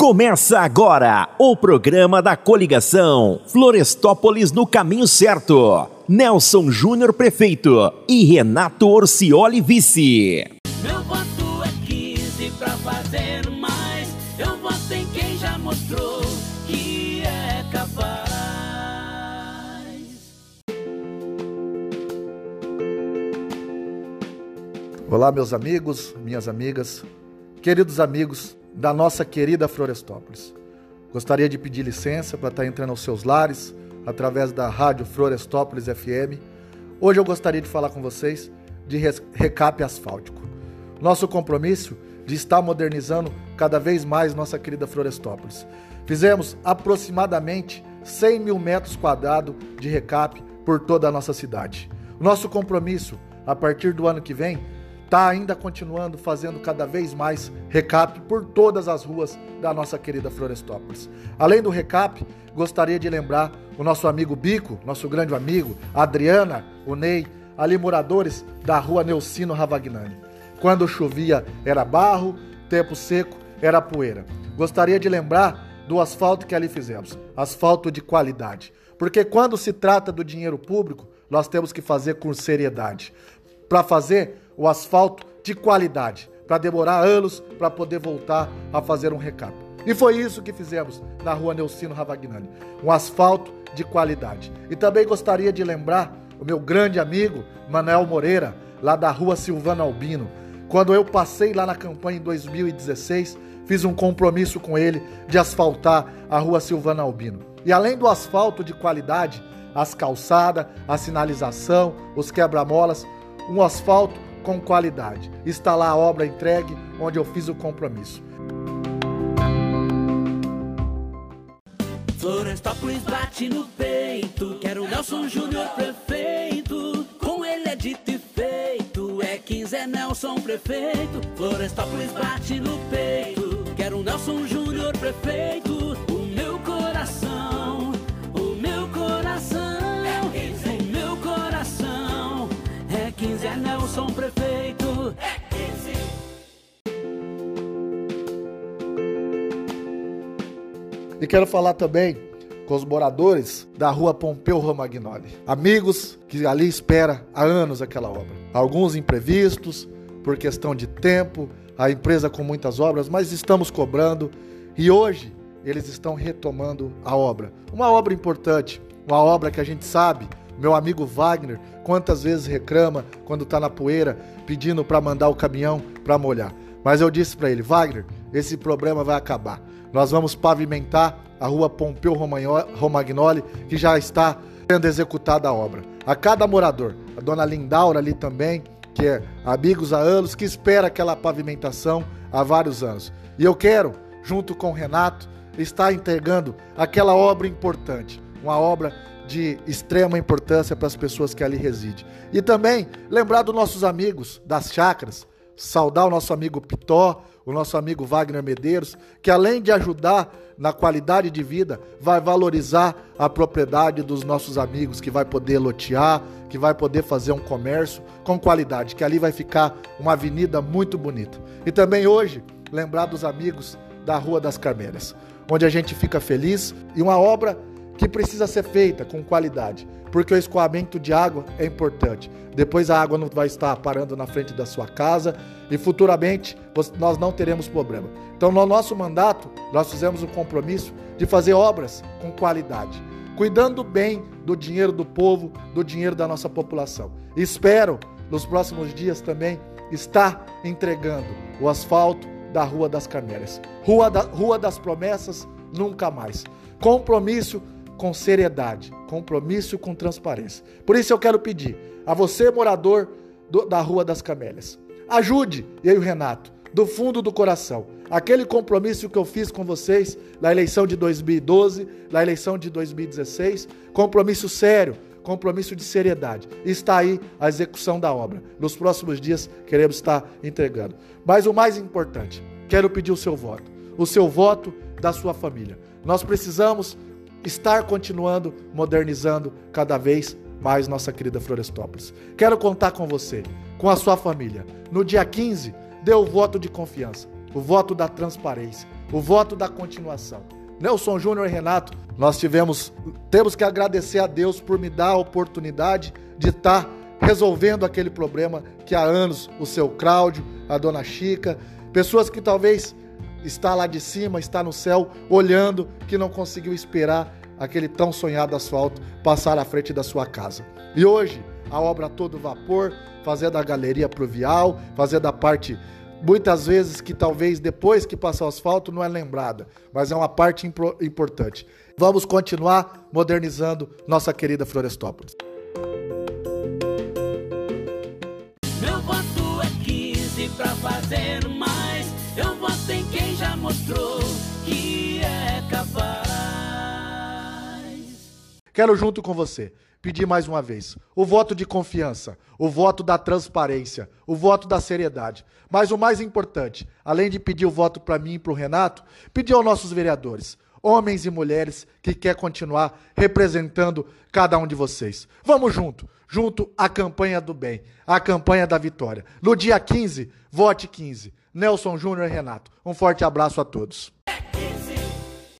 Começa agora o programa da coligação Florestópolis no caminho certo. Nelson Júnior prefeito e Renato Orcioli vice. Meu voto é 15 pra fazer mais. Eu voto em quem já mostrou que é capaz. Olá, meus amigos, minhas amigas, queridos amigos da nossa querida Florestópolis. Gostaria de pedir licença para estar entrando aos seus lares através da rádio Florestópolis FM. Hoje eu gostaria de falar com vocês de recap asfáltico. Nosso compromisso de estar modernizando cada vez mais nossa querida Florestópolis. Fizemos aproximadamente 100 mil metros quadrados de recap por toda a nossa cidade. Nosso compromisso, a partir do ano que vem, está ainda continuando fazendo cada vez mais recap por todas as ruas da nossa querida Florestópolis. Além do recap, gostaria de lembrar o nosso amigo Bico, nosso grande amigo, Adriana, o Ney, ali moradores da rua Neucino Ravagnani. Quando chovia era barro, tempo seco era poeira. Gostaria de lembrar do asfalto que ali fizemos, asfalto de qualidade. Porque quando se trata do dinheiro público, nós temos que fazer com seriedade. Para fazer, o asfalto de qualidade, para demorar anos para poder voltar a fazer um recap. E foi isso que fizemos na rua Neucino Ravagnani, um asfalto de qualidade. E também gostaria de lembrar o meu grande amigo Manuel Moreira, lá da rua Silvana Albino. Quando eu passei lá na campanha em 2016, fiz um compromisso com ele de asfaltar a rua Silvana Albino. E além do asfalto de qualidade, as calçadas, a sinalização, os quebra-molas, um asfalto com qualidade. Está lá a obra entregue, onde eu fiz o compromisso. Florestópolis bate no peito, quero Nelson Júnior prefeito. Com ele é dito e feito, é 15 é Nelson prefeito. Florestópolis bate no peito, quero Nelson Júnior prefeito. O meu coração, o meu coração, o meu coração é 15 é Nelson prefeito. Quero falar também com os moradores da rua Pompeu Romagnoli. Amigos que ali espera há anos aquela obra. Alguns imprevistos, por questão de tempo, a empresa com muitas obras, mas estamos cobrando e hoje eles estão retomando a obra. Uma obra importante, uma obra que a gente sabe, meu amigo Wagner, quantas vezes reclama quando está na poeira, pedindo para mandar o caminhão para molhar. Mas eu disse para ele, Wagner, esse problema vai acabar. Nós vamos pavimentar a rua Pompeu Romagnoli, que já está sendo executada a obra. A cada morador, a dona Lindaura ali também, que é amigos há anos, que espera aquela pavimentação há vários anos. E eu quero, junto com o Renato, estar entregando aquela obra importante, uma obra de extrema importância para as pessoas que ali residem. E também lembrar dos nossos amigos das chácaras, saudar o nosso amigo Pitó, o nosso amigo Wagner Medeiros, que além de ajudar na qualidade de vida, vai valorizar a propriedade dos nossos amigos, que vai poder lotear, que vai poder fazer um comércio com qualidade, que ali vai ficar uma avenida muito bonita. E também hoje, lembrar dos amigos da Rua das Carmeiras, onde a gente fica feliz e uma obra que precisa ser feita com qualidade, porque o escoamento de água é importante. Depois a água não vai estar parando na frente da sua casa e futuramente nós não teremos problema. Então, no nosso mandato, nós fizemos o compromisso de fazer obras com qualidade, cuidando bem do dinheiro do povo, do dinheiro da nossa população. espero, nos próximos dias também, estar entregando o asfalto da Rua das Camélias. Rua, da, Rua das Promessas, nunca mais. Compromisso com seriedade, compromisso com transparência. Por isso eu quero pedir a você, morador do, da Rua das Camélias, ajude eu e o Renato, do fundo do coração, aquele compromisso que eu fiz com vocês na eleição de 2012, na eleição de 2016, compromisso sério, compromisso de seriedade. Está aí a execução da obra. Nos próximos dias queremos estar entregando. Mas o mais importante, quero pedir o seu voto, o seu voto da sua família. Nós precisamos estar continuando modernizando cada vez mais nossa querida Florestópolis. Quero contar com você, com a sua família. No dia 15, dê o voto de confiança, o voto da transparência, o voto da continuação. Nelson Júnior e Renato, nós tivemos, temos que agradecer a Deus por me dar a oportunidade de estar resolvendo aquele problema que há anos o seu Cláudio, a dona Chica, pessoas que talvez está lá de cima, está no céu, olhando, que não conseguiu esperar aquele tão sonhado asfalto passar à frente da sua casa. E hoje, a obra todo vapor, fazer da galeria pluvial, fazer da parte muitas vezes que talvez depois que passar o asfalto não é lembrada, mas é uma parte importante. Vamos continuar modernizando nossa querida Florestópolis. Meu voto é 15 para fazer mais. Eu voto em quem já mostrou que é capaz. Quero junto com você pedir mais uma vez o voto de confiança, o voto da transparência, o voto da seriedade. Mas o mais importante, além de pedir o voto para mim e para o Renato, pedir aos nossos vereadores, homens e mulheres que quer continuar representando cada um de vocês. Vamos junto, junto à campanha do bem, à campanha da vitória. No dia 15, vote 15. Nelson Júnior e Renato. Um forte abraço a todos.